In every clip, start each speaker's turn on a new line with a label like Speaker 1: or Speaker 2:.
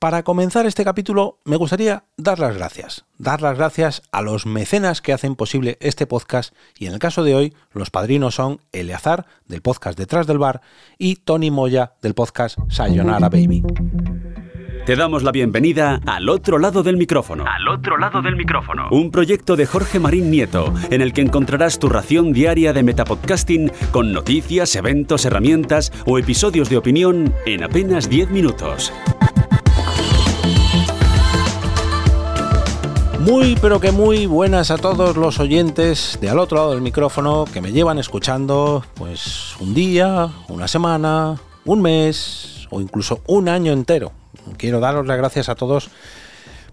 Speaker 1: Para comenzar este capítulo me gustaría dar las gracias. Dar las gracias a los mecenas que hacen posible este podcast y en el caso de hoy los padrinos son Eleazar del podcast Detrás del Bar y Tony Moya del podcast Sayonara Baby.
Speaker 2: Te damos la bienvenida al otro lado del micrófono.
Speaker 3: Al otro lado del micrófono.
Speaker 2: Un proyecto de Jorge Marín Nieto, en el que encontrarás tu ración diaria de metapodcasting con noticias, eventos, herramientas o episodios de opinión en apenas 10 minutos.
Speaker 1: Muy pero que muy buenas a todos los oyentes de al otro lado del micrófono que me llevan escuchando pues un día, una semana, un mes o incluso un año entero. Quiero daros las gracias a todos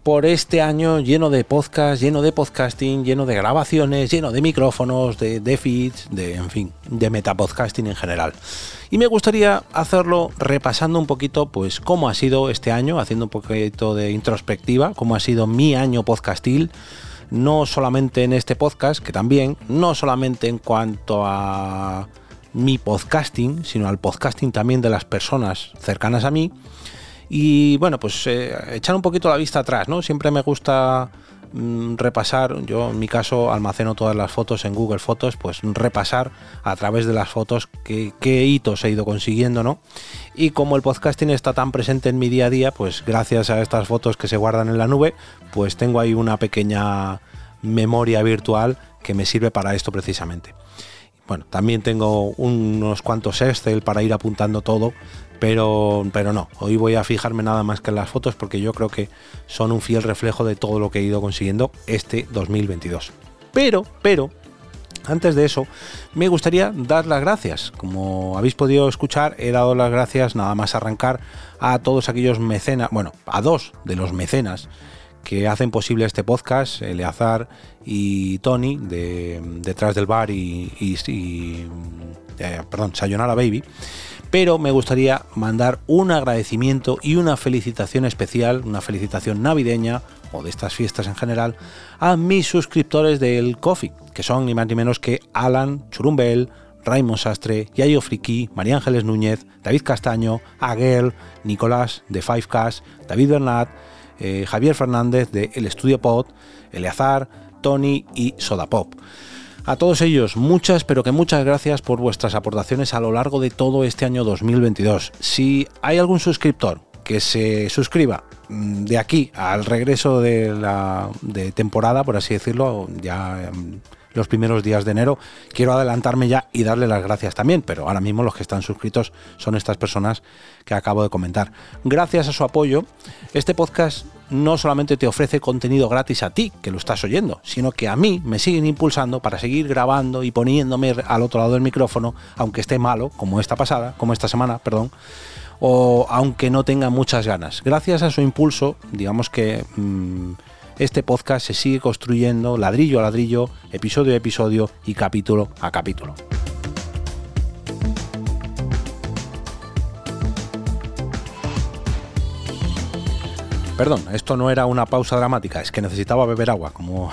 Speaker 1: por este año lleno de podcast, lleno de podcasting, lleno de grabaciones, lleno de micrófonos, de, feeds, de, en fin, de metapodcasting en general. Y me gustaría hacerlo repasando un poquito, pues, cómo ha sido este año, haciendo un poquito de introspectiva, cómo ha sido mi año podcastil, no solamente en este podcast, que también, no solamente en cuanto a mi podcasting, sino al podcasting también de las personas cercanas a mí. Y bueno, pues eh, echar un poquito la vista atrás, ¿no? Siempre me gusta mm, repasar, yo en mi caso almaceno todas las fotos en Google Fotos, pues repasar a través de las fotos qué, qué hitos he ido consiguiendo, ¿no? Y como el podcasting está tan presente en mi día a día, pues gracias a estas fotos que se guardan en la nube, pues tengo ahí una pequeña memoria virtual que me sirve para esto precisamente. Bueno, también tengo unos cuantos Excel para ir apuntando todo, pero, pero no, hoy voy a fijarme nada más que en las fotos porque yo creo que son un fiel reflejo de todo lo que he ido consiguiendo este 2022. Pero, pero, antes de eso, me gustaría dar las gracias. Como habéis podido escuchar, he dado las gracias nada más arrancar a todos aquellos mecenas, bueno, a dos de los mecenas que hacen posible este podcast, Eleazar y Tony, de detrás del bar y, y, y eh, perdón, Sayonara Baby. Pero me gustaría mandar un agradecimiento y una felicitación especial, una felicitación navideña o de estas fiestas en general, a mis suscriptores del Coffee, que son ni más ni menos que Alan Churumbel, Raymond Sastre, Yayo Friki, María Ángeles Núñez, David Castaño, Aguel, Nicolás de Fivecast, David Bernat, eh, Javier Fernández de El Estudio Pod, Eleazar, Tony y Soda Pop. A todos ellos, muchas, pero que muchas gracias por vuestras aportaciones a lo largo de todo este año 2022. Si hay algún suscriptor que se suscriba mm, de aquí al regreso de la de temporada, por así decirlo, ya los primeros días de enero. Quiero adelantarme ya y darle las gracias también, pero ahora mismo los que están suscritos son estas personas que acabo de comentar. Gracias a su apoyo, este podcast no solamente te ofrece contenido gratis a ti, que lo estás oyendo, sino que a mí me siguen impulsando para seguir grabando y poniéndome al otro lado del micrófono, aunque esté malo, como esta pasada, como esta semana, perdón, o aunque no tenga muchas ganas. Gracias a su impulso, digamos que mmm, este podcast se sigue construyendo ladrillo a ladrillo, episodio a episodio y capítulo a capítulo. Perdón, esto no era una pausa dramática, es que necesitaba beber agua. Como,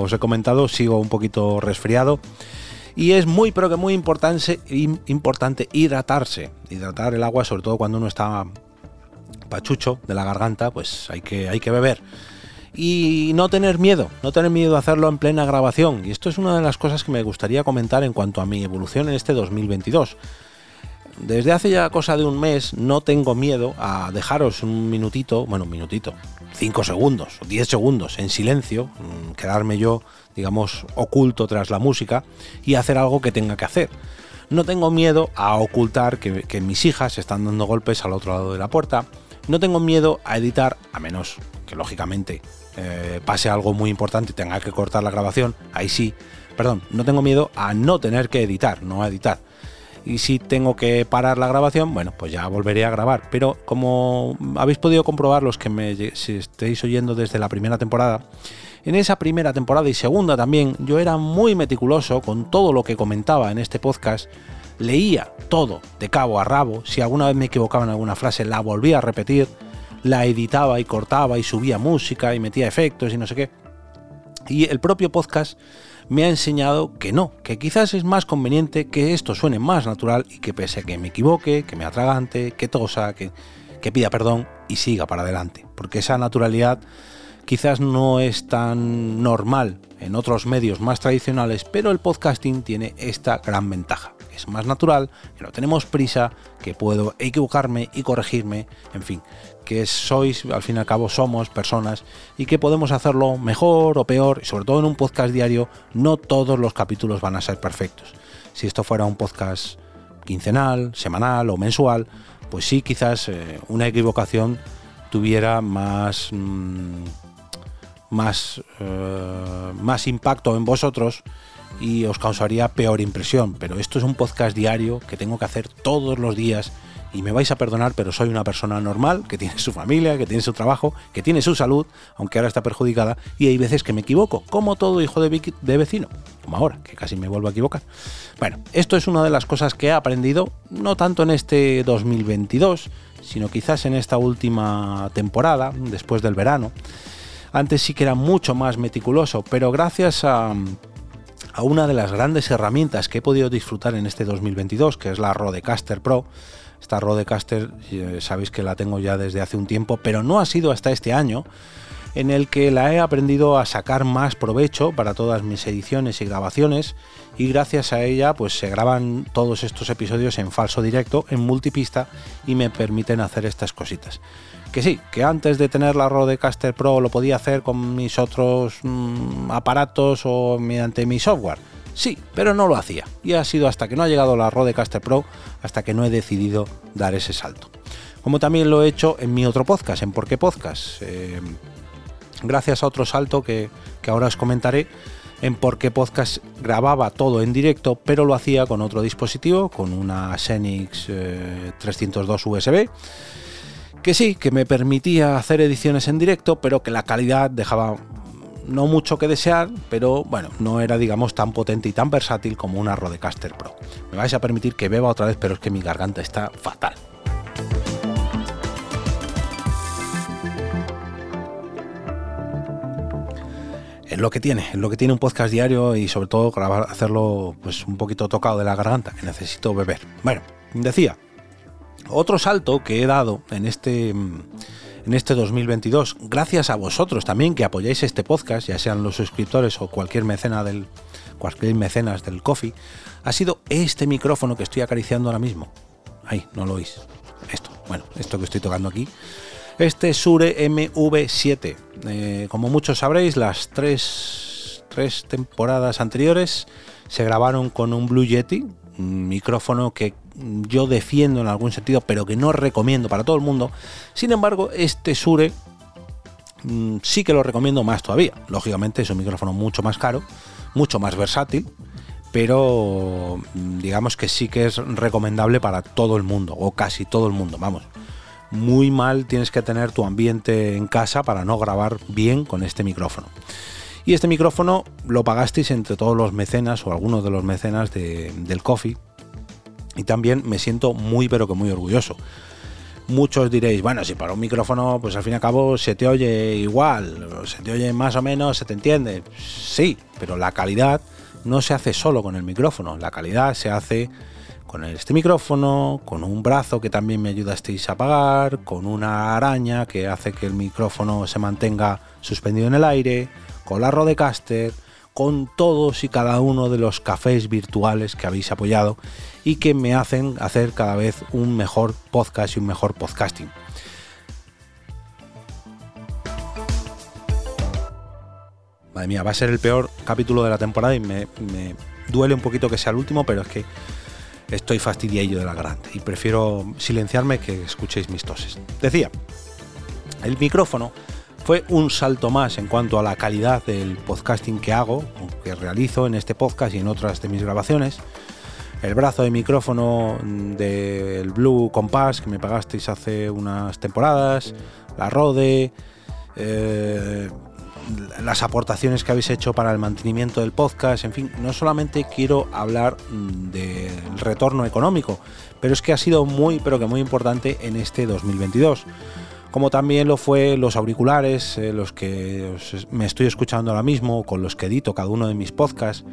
Speaker 1: os he comentado, sigo un poquito resfriado. Y es muy, pero que muy importante, importante hidratarse. Hidratar el agua, sobre todo cuando uno está pachucho de la garganta, pues hay que, hay que beber y no tener miedo, no tener miedo de hacerlo en plena grabación. Y esto es una de las cosas que me gustaría comentar en cuanto a mi evolución en este 2022. Desde hace ya cosa de un mes no tengo miedo a dejaros un minutito, bueno, un minutito, 5 segundos o 10 segundos en silencio, mm, quedarme yo, digamos, oculto tras la música y hacer algo que tenga que hacer. No tengo miedo a ocultar que mis hijas están dando golpes al otro lado de la puerta. No tengo miedo a editar, a menos que lógicamente eh, pase algo muy importante y tenga que cortar la grabación, ahí sí, perdón, no tengo miedo a no tener que editar, no a editar. Y si tengo que parar la grabación, bueno, pues ya volveré a grabar. Pero como habéis podido comprobar los que me si estéis oyendo desde la primera temporada, en esa primera temporada y segunda también, yo era muy meticuloso con todo lo que comentaba en este podcast. Leía todo de cabo a rabo. Si alguna vez me equivocaba en alguna frase, la volvía a repetir la editaba y cortaba y subía música y metía efectos y no sé qué. Y el propio podcast me ha enseñado que no, que quizás es más conveniente que esto suene más natural y que pese a que me equivoque, que me atragante, que tosa, que, que pida perdón y siga para adelante, porque esa naturalidad quizás no es tan normal en otros medios más tradicionales, pero el podcasting tiene esta gran ventaja. Es más natural, que no tenemos prisa, que puedo equivocarme y corregirme, en fin, que sois, al fin y al cabo somos personas y que podemos hacerlo mejor o peor, y sobre todo en un podcast diario, no todos los capítulos van a ser perfectos. Si esto fuera un podcast quincenal, semanal o mensual, pues sí, quizás eh, una equivocación tuviera más... Mm, más, eh, más impacto en vosotros y os causaría peor impresión. Pero esto es un podcast diario que tengo que hacer todos los días y me vais a perdonar, pero soy una persona normal, que tiene su familia, que tiene su trabajo, que tiene su salud, aunque ahora está perjudicada, y hay veces que me equivoco, como todo hijo de, vecino, como ahora, que casi me vuelvo a equivocar. Bueno, esto es una de las cosas que he aprendido, no tanto en este 2022, sino quizás en esta última temporada, después del verano, antes sí que era mucho más meticuloso, pero gracias a, una de las grandes herramientas que he podido disfrutar en este 2022, que es la Rodecaster Pro, esta Rodecaster eh, sabéis que la tengo ya desde hace un tiempo, pero no ha sido hasta este año en el que la he aprendido a sacar más provecho para todas mis ediciones y grabaciones y gracias a ella pues se graban todos estos episodios en falso directo, en multipista y me permiten hacer estas cositas que sí, que antes de tener la Rodecaster Pro lo podía hacer con mis otros mm, aparatos o mediante mi software. Sí, pero no lo hacía. Y ha sido hasta que no ha llegado la Rodecaster Pro hasta que no he decidido dar ese salto. Como también lo he hecho en mi otro podcast, en Por qué Podcast. Eh, gracias a otro salto que, ahora os comentaré, en Por qué Podcast grababa todo en directo, pero lo hacía con otro dispositivo, con una Xenix 302 eh, USB que sí, que me permitía hacer ediciones en directo, pero que la calidad dejaba no mucho que desear, pero bueno, no era digamos tan potente y tan versátil como una Rodecaster Pro. Me vais a permitir que beba otra vez, pero es que mi garganta está fatal. Es lo que tiene, es lo que tiene un podcast diario y sobre todo grabar, hacerlo pues un poquito tocado de la garganta, que necesito beber. Bueno, decía, otro salto que he dado en este, en este 2022, gracias a vosotros también que apoyáis este podcast, ya sean los suscriptores o cualquier mecena del cualquier mecenas del coffee, ha sido este micrófono que estoy acariciando ahora mismo. Ahí, no lo oís. Esto, bueno, esto que estoy tocando aquí. Este Sure MV7. Eh, como muchos sabréis, las tres, tres temporadas anteriores se grabaron con un Blue Yeti, un micrófono que yo defiendo en algún sentido, pero que no recomiendo para todo el mundo. Sin embargo, este Sure mm, sí que lo recomiendo más todavía. Lógicamente es un micrófono mucho más caro, mucho más versátil, pero mm, digamos que sí que es recomendable para todo el mundo, o casi todo el mundo, vamos. Muy mal tienes que tener tu ambiente en casa para no grabar bien con este micrófono. Y este micrófono lo pagasteis entre todos los mecenas o algunos de los mecenas del coffee, y también me siento muy pero que muy orgulloso. Muchos diréis, bueno, si para un micrófono, pues al fin y al cabo se te oye igual, se te oye más o menos, se te entiende. Sí, pero la calidad no se hace solo con el micrófono, la calidad se hace con este micrófono, con un brazo que también me ayudasteis a apagar, con una araña que hace que el micrófono se mantenga suspendido en el aire, con la Rodecaster, con todos y cada uno de los cafés virtuales que habéis apoyado y que me hacen hacer cada vez un mejor podcast y un mejor podcasting. Madre mía, va a ser el peor capítulo de la temporada y me, duele un poquito que sea el último, pero es que estoy fastidiado de la garganta y prefiero silenciarme que escuchéis mis toses. Decía, el micrófono fue un salto más en cuanto a la calidad del podcasting que hago, que realizo en este podcast y en otras de mis grabaciones. El brazo de micrófono del Blue Compass que me pagasteis hace unas temporadas, la Rode, eh, las aportaciones que habéis hecho para el mantenimiento del podcast, en fin, no solamente quiero hablar del retorno económico, pero es que ha sido muy, pero que muy importante en este 2022 como también lo fue los auriculares, eh, los que me estoy escuchando ahora mismo, con los que edito cada uno de mis podcasts,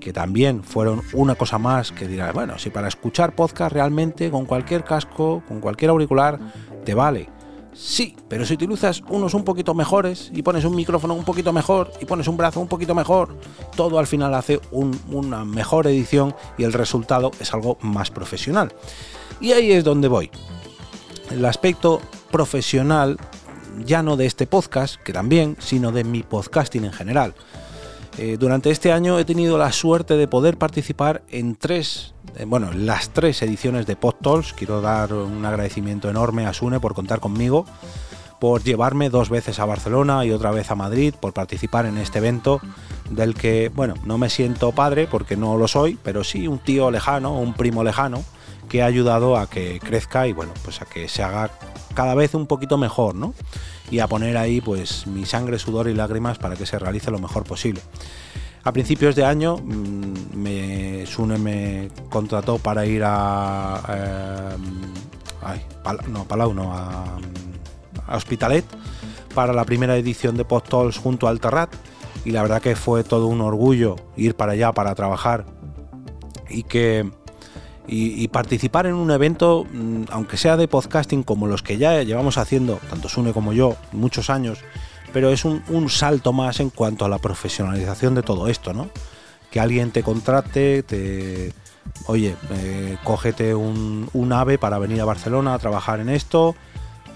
Speaker 1: que también fueron una cosa más que dirás, bueno, si para escuchar podcast realmente con cualquier casco, con cualquier auricular, te vale. Sí, pero si utilizas unos un poquito mejores y pones un micrófono un poquito mejor y pones un brazo un poquito mejor, todo al final hace una mejor edición y el resultado es algo más profesional. Y ahí es donde voy. El aspecto profesional, ya no de este podcast, que también, sino de mi podcasting en general. Eh, durante este año he tenido la suerte de poder participar en tres, eh, bueno, las tres ediciones de PodTalks. Quiero dar un agradecimiento enorme a Sune por contar conmigo, por llevarme dos veces a Barcelona y otra vez a Madrid, por participar en este evento del que, bueno, no me siento padre porque no lo soy, pero sí un tío lejano, un primo lejano, que ha ayudado a que crezca y, bueno, pues a que se haga cada vez un poquito mejor, ¿no? y a poner ahí pues mi sangre, sudor y lágrimas para que se realice lo mejor posible. A principios de año mm, me, Sune me contrató para ir a... No, Palau, no, a, Hospitalet para la primera edición de Talks junto al Terrat y la verdad que fue todo un orgullo ir para allá para trabajar y que y, participar en un evento, mm, aunque sea de podcasting como los que ya llevamos haciendo, tanto Sune como yo, muchos años, pero es un, salto más en cuanto a la profesionalización de todo esto, ¿no? Que alguien te contrate, te, oye, eh, cógete un, un, ave para venir a Barcelona a trabajar en esto.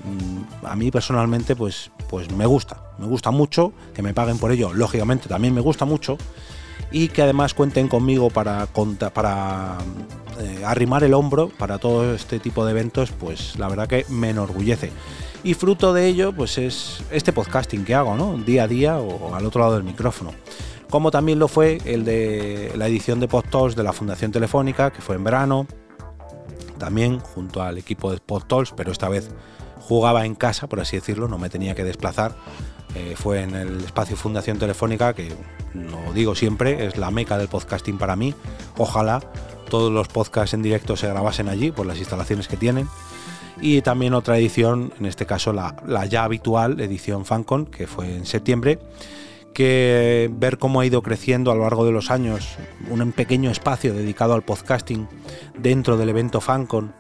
Speaker 1: Mm, a mí personalmente, pues, pues me gusta, me gusta mucho que me paguen por ello. Lógicamente, también me gusta mucho y que además cuenten conmigo para, eh, arrimar el hombro para todo este tipo de eventos, pues la verdad que me enorgullece. Y fruto de ello, pues es este podcasting que hago, ¿no? Día a día o al otro lado del micrófono. Como también lo fue el de la edición de PodTalks de la Fundación Telefónica, que fue en verano, también junto al equipo de PodTalks, pero esta vez jugaba en casa, por así decirlo, no me tenía que desplazar. Eh, fue en el espacio Fundación Telefónica, que lo digo siempre, es la meca del podcasting para mí. Ojalá todos los podcasts en directo se grabasen allí por las instalaciones que tienen. Y también otra edición, en este caso la, ya habitual edición Fancon, que fue en septiembre, que ver cómo ha ido creciendo a lo largo de los años un pequeño espacio dedicado al podcasting dentro del evento Fancon,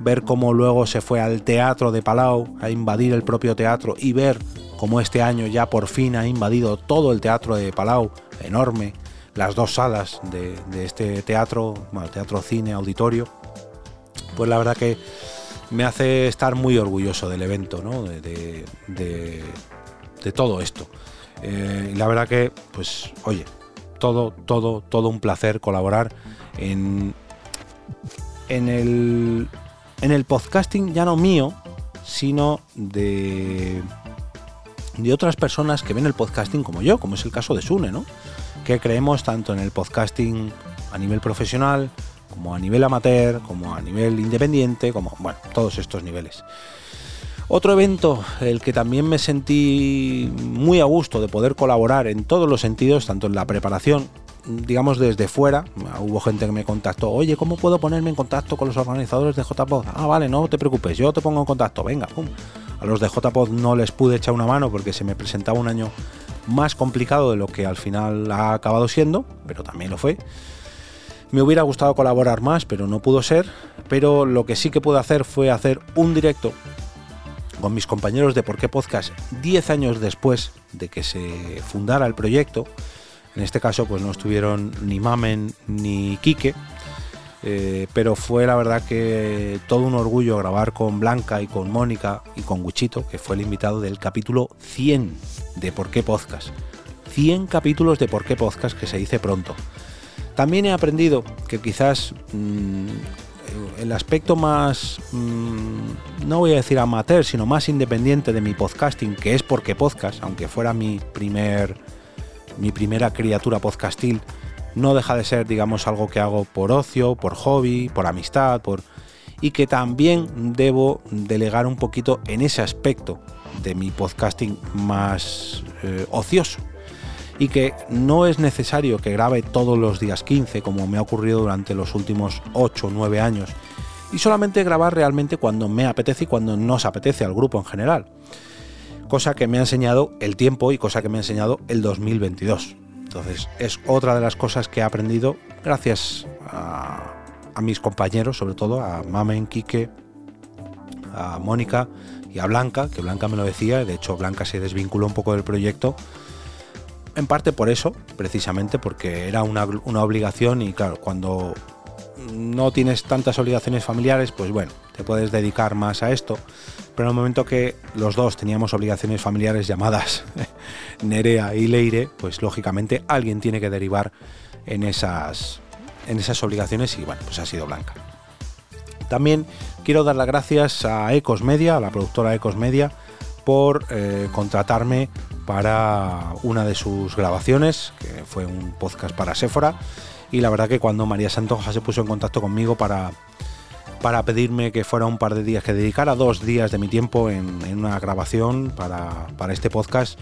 Speaker 1: ver cómo luego se fue al teatro de Palau a invadir el propio teatro y ver cómo este año ya por fin ha invadido todo el teatro de Palau, enorme, las dos salas de, este teatro, bueno, teatro, cine, auditorio, pues la verdad que me hace estar muy orgulloso del evento, ¿no? de, todo esto. Eh, la verdad que, pues, oye, todo, todo, todo un placer colaborar en, en el en el podcasting ya no mío, sino de, de otras personas que ven el podcasting como yo, como es el caso de Sune, ¿no? Que creemos tanto en el podcasting a nivel profesional, como a nivel amateur, como a nivel independiente, como, bueno, todos estos niveles. Otro evento, el que también me sentí muy a gusto de poder colaborar en todos los sentidos, tanto en la preparación digamos, desde fuera, hubo gente que me contactó, oye, ¿cómo puedo ponerme en contacto con los organizadores de JPod? Ah, vale, no te preocupes, yo te pongo en contacto, venga, pum. A los de JPod no les pude echar una mano porque se me presentaba un año más complicado de lo que al final ha acabado siendo, pero también lo fue. Me hubiera gustado colaborar más, pero no pudo ser. Pero lo que sí que pude hacer fue hacer un directo con mis compañeros de Por qué Podcast 10 años después de que se fundara el proyecto en este caso, pues no estuvieron ni Mamen ni Quique, eh, pero fue la verdad que todo un orgullo grabar con Blanca y con Mónica y con Guchito, que fue el invitado del capítulo 100 de Por qué Podcast. 100 capítulos de Por qué Podcast que se dice pronto. También he aprendido que quizás mm, el aspecto más, mm, no voy a decir amateur, sino más independiente de mi podcasting, que es Por qué Podcast, aunque fuera mi primer mi primera criatura podcastil, no deja de ser, digamos, algo que hago por ocio, por hobby, por amistad, por y que también debo delegar un poquito en ese aspecto de mi podcasting más eh, ocioso. Y que no es necesario que grabe todos los días 15 como me ha ocurrido durante los últimos 8 o 9 años y solamente grabar realmente cuando me apetece y cuando nos apetece al grupo en general cosa que me ha enseñado el tiempo y cosa que me ha enseñado el 2022. Entonces es otra de las cosas que he aprendido gracias a, mis compañeros, sobre todo a Mamen, Quique, a Mónica y a Blanca, que Blanca me lo decía, de hecho Blanca se desvinculó un poco del proyecto, en parte por eso, precisamente porque era una, una obligación y claro, cuando no tienes tantas obligaciones familiares, pues bueno, te puedes dedicar más a esto. Pero en el momento que los dos teníamos obligaciones familiares llamadas Nerea y Leire, pues lógicamente alguien tiene que derivar en esas, en esas obligaciones y bueno, pues ha sido Blanca. También quiero dar las gracias a Ecos Media, a la productora Ecos Media, por eh, contratarme para una de sus grabaciones, que fue un podcast para Sephora y la verdad que cuando María Santoja se puso en contacto conmigo para, para pedirme que fuera un par de días, que dedicara dos días de mi tiempo en, una grabación para, este podcast,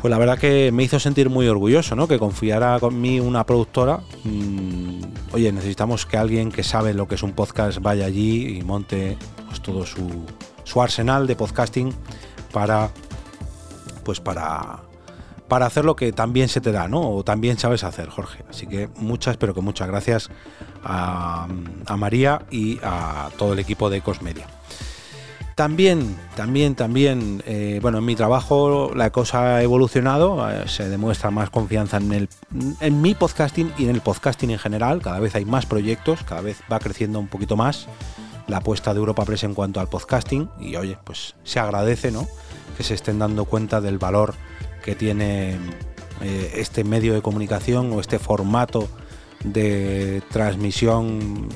Speaker 1: pues la verdad que me hizo sentir muy orgulloso, ¿no? Que confiara con mí una productora. Mm, oye, necesitamos que alguien que sabe lo que es un podcast vaya allí y monte pues, todo su, su arsenal de podcasting para pues para para hacer lo que también se te da, ¿no? O también sabes hacer, Jorge. Así que muchas, pero que muchas gracias a, María y a todo el equipo de Cosmedia. También, también, también, eh, bueno, en mi trabajo la cosa ha evolucionado, eh, se demuestra más confianza en, el, en mi podcasting y en el podcasting en general, cada vez hay más proyectos, cada vez va creciendo un poquito más la apuesta de Europa Press en cuanto al podcasting y oye, pues se agradece, ¿no? Que se estén dando cuenta del valor que tiene eh, este medio de comunicación o este formato de transmisión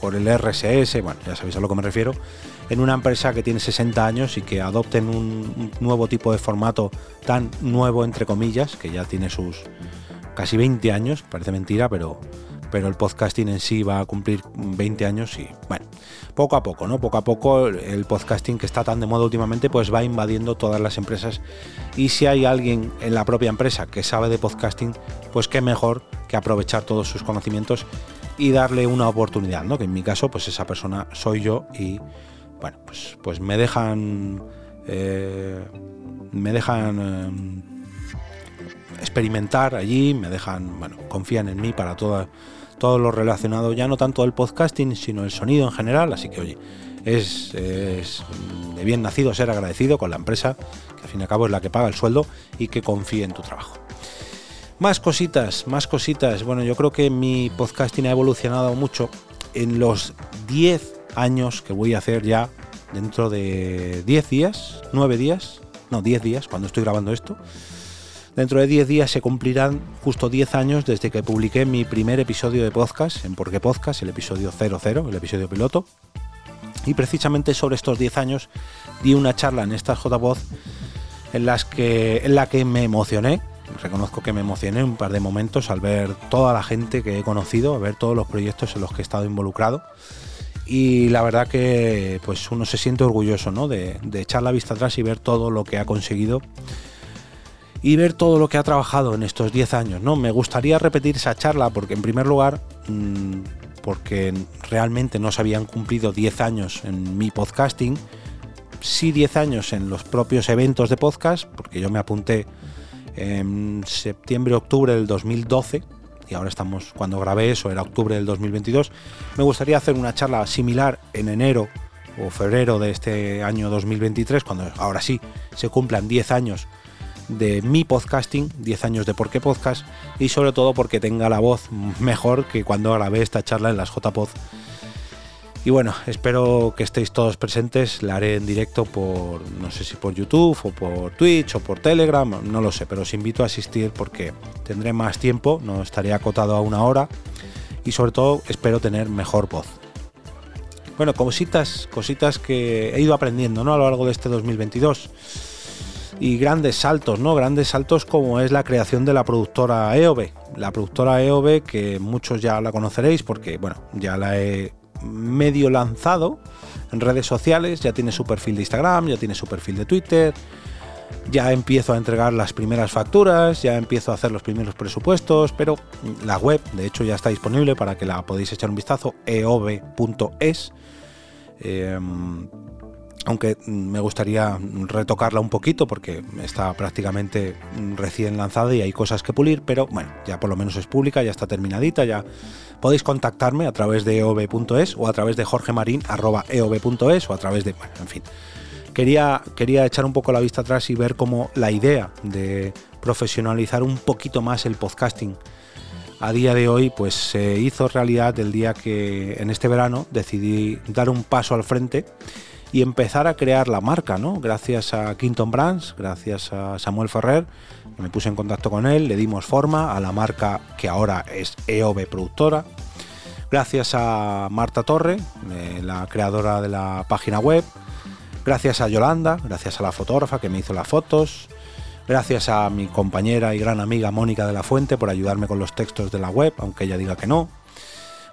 Speaker 1: por el RSS, bueno, ya sabéis a lo que me refiero, en una empresa que tiene 60 años y que adopten un nuevo tipo de formato tan nuevo, entre comillas, que ya tiene sus casi 20 años, parece mentira, pero pero el podcasting en sí va a cumplir 20 años y bueno, poco a poco, ¿no? Poco a poco el podcasting que está tan de moda últimamente pues va invadiendo todas las empresas y si hay alguien en la propia empresa que sabe de podcasting, pues qué mejor que aprovechar todos sus conocimientos y darle una oportunidad, ¿no? Que en mi caso pues esa persona soy yo y bueno, pues, pues me dejan... Eh, me dejan... Eh, experimentar allí, me dejan, bueno, confían en mí para toda, todo lo relacionado ya no tanto el podcasting, sino el sonido en general. Así que, oye, es, de bien nacido ser agradecido con la empresa, que al fin y al cabo es la que paga el sueldo y que confíe en tu trabajo. Más cositas, más cositas. Bueno, yo creo que mi podcasting ha evolucionado mucho en los 10 años que voy a hacer ya dentro de 10 días, 9 días, no, 10 días cuando estoy grabando esto. Dentro de 10 días se cumplirán justo 10 años desde que publiqué mi primer episodio de podcast en Porque Podcast, el episodio 00, el episodio piloto. Y precisamente sobre estos 10 años di una charla en esta JPod en, en la que me emocioné. Reconozco que me emocioné un par de momentos al ver toda la gente que he conocido, a ver todos los proyectos en los que he estado involucrado y la verdad que pues uno se siente orgulloso ¿no? de, echar la vista atrás y ver todo lo que ha conseguido y ver todo lo que ha trabajado en estos 10 años. ¿no? Me gustaría repetir esa charla porque en primer lugar, mm, porque realmente no se habían cumplido 10 años en mi podcasting, sí 10 años en los propios eventos de podcast, porque yo me apunté en septiembre, octubre del 2012, y ahora estamos, cuando grabé eso, era octubre del 2022, me gustaría hacer una charla similar en enero o febrero de este año 2023, cuando ahora sí se cumplan 10 años de mi podcasting, 10 años de por qué podcast y sobre todo porque tenga la voz mejor que cuando grabé esta charla en las JPod. Y bueno, espero que estéis todos presentes, la haré en directo por, no sé si por YouTube o por Twitch o por Telegram, no lo sé, pero os invito a asistir porque tendré más tiempo, no estaré acotado a una hora y sobre todo espero tener mejor voz. Bueno, cositas, cositas que he ido aprendiendo ¿no? a lo largo de este 2022 y grandes saltos, ¿no? Grandes saltos como es la creación de la productora EOB. La productora EOB que muchos ya la conoceréis porque, bueno, ya la he medio lanzado en redes sociales, ya tiene su perfil de Instagram, ya tiene su perfil de Twitter, ya empiezo a entregar las primeras facturas, ya empiezo a hacer los primeros presupuestos, pero la web, de hecho, ya está disponible para que la podéis echar un vistazo, eob.es. aunque me gustaría retocarla un poquito porque está prácticamente recién lanzada y hay cosas que pulir, pero bueno, ya por lo menos es pública, ya está terminadita, ya podéis contactarme a través de eov.es o a través de jorgemarin.eov.es o a través de, bueno, en fin. Quería, quería echar un poco la vista atrás y ver cómo la idea de profesionalizar un poquito más el podcasting a día de hoy pues se hizo realidad el día que en este verano decidí dar un paso al frente y empezar a crear la marca, ¿no? Gracias a Quinton Brands, gracias a Samuel Ferrer, me puse en contacto con él, le dimos forma a la marca que ahora es EOB Productora. Gracias a Marta Torre, eh, la creadora de la página web. Gracias a Yolanda, gracias a la fotógrafa que me hizo las fotos. Gracias a mi compañera y gran amiga Mónica de la Fuente por ayudarme con los textos de la web, aunque ella diga que no.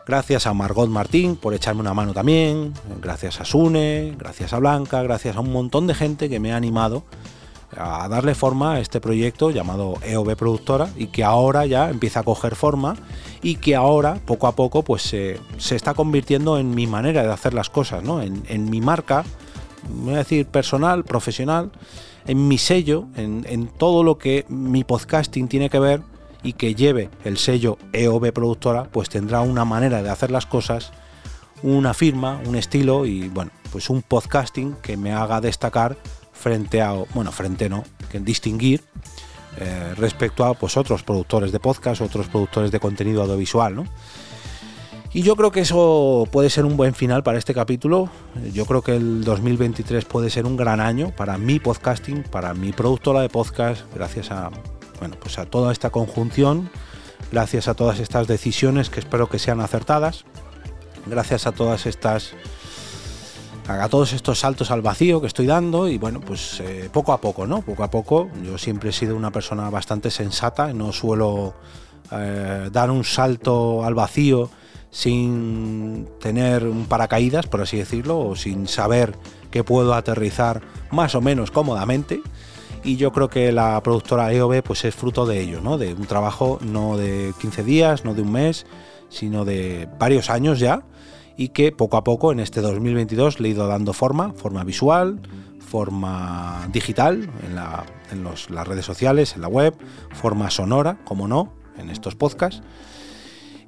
Speaker 1: Gracias a Margot Martín por echarme una mano también. Gracias a Sune, gracias a Blanca, gracias a un montón de gente que me ha animado a darle forma a este proyecto llamado EOB Productora y que ahora ya empieza a coger forma y que ahora poco a poco pues se, está convirtiendo en mi manera de hacer las cosas, ¿no? en, mi marca, voy a decir personal, profesional, en mi sello, en todo lo que mi podcasting tiene que ver y que lleve el sello EOB Productora, pues tendrá una manera de hacer las cosas, una firma, un estilo y bueno, pues un podcasting que me haga destacar frente a, bueno, frente no, que distinguir eh, respecto a pues otros productores de podcast, otros productores de contenido audiovisual, ¿no? Y yo creo que eso puede ser un buen final para este capítulo. Yo creo que el 2023 puede ser un gran año para mi podcasting, para mi productora de podcast, gracias a bueno, pues a toda esta conjunción, gracias a todas estas decisiones que espero que sean acertadas, gracias a todas estas a todos estos saltos al vacío que estoy dando y bueno, pues eh, poco a poco, ¿no? Poco a poco. Yo siempre he sido una persona bastante sensata, no suelo eh, dar un salto al vacío sin tener un paracaídas, por así decirlo, o sin saber que puedo aterrizar más o menos cómodamente y yo creo que la productora EOB pues es fruto de ello, ¿no? De un trabajo no de 15 días, no de un mes, sino de varios años ya y que poco a poco en este 2022 le he ido dando forma, forma visual, forma digital en, las redes sociales, en la web, forma sonora, como no, en estos podcasts.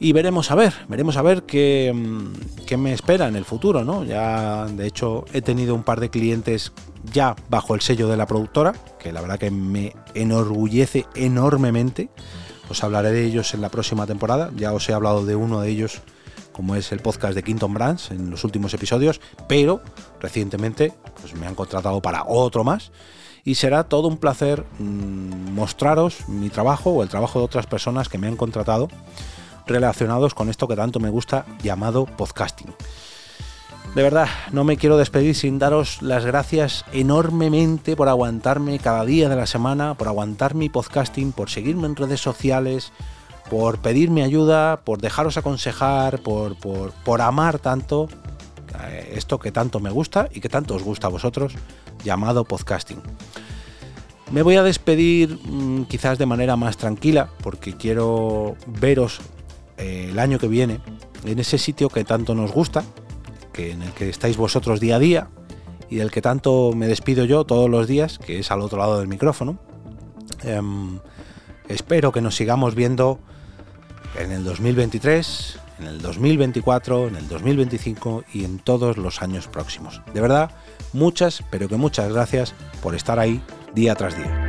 Speaker 1: Y veremos a ver, veremos a ver qué, mm, qué, me espera en el futuro, ¿no? Ya, de hecho, he tenido un par de clientes ya bajo el sello de la productora, que la verdad que me enorgullece enormemente. Os hablaré de ellos en la próxima temporada. Ya os he hablado de uno de ellos, como es el podcast de Quinton Brands en los últimos episodios, pero recientemente pues, me han contratado para otro más. Y será todo un placer mm, mostraros mi trabajo o el trabajo de otras personas que me han contratado relacionados con esto que tanto me gusta llamado podcasting. De verdad, no me quiero despedir sin daros las gracias enormemente por aguantarme cada día de la semana, por aguantar mi podcasting, por seguirme en redes sociales, por pedirme ayuda, por dejaros aconsejar, por, por, amar tanto eh, esto que tanto me gusta y que tanto os gusta a vosotros, llamado podcasting. Me voy a despedir mm, quizás de manera más tranquila porque quiero veros eh, el año que viene en ese sitio que tanto nos gusta, en el que estáis vosotros día a día y del que tanto me despido yo todos los días, que es al otro lado del micrófono. Em, espero que nos sigamos viendo en el 2023, en el 2024, en el 2025 y en todos los años próximos. De verdad, muchas, pero que muchas gracias por estar ahí día tras día.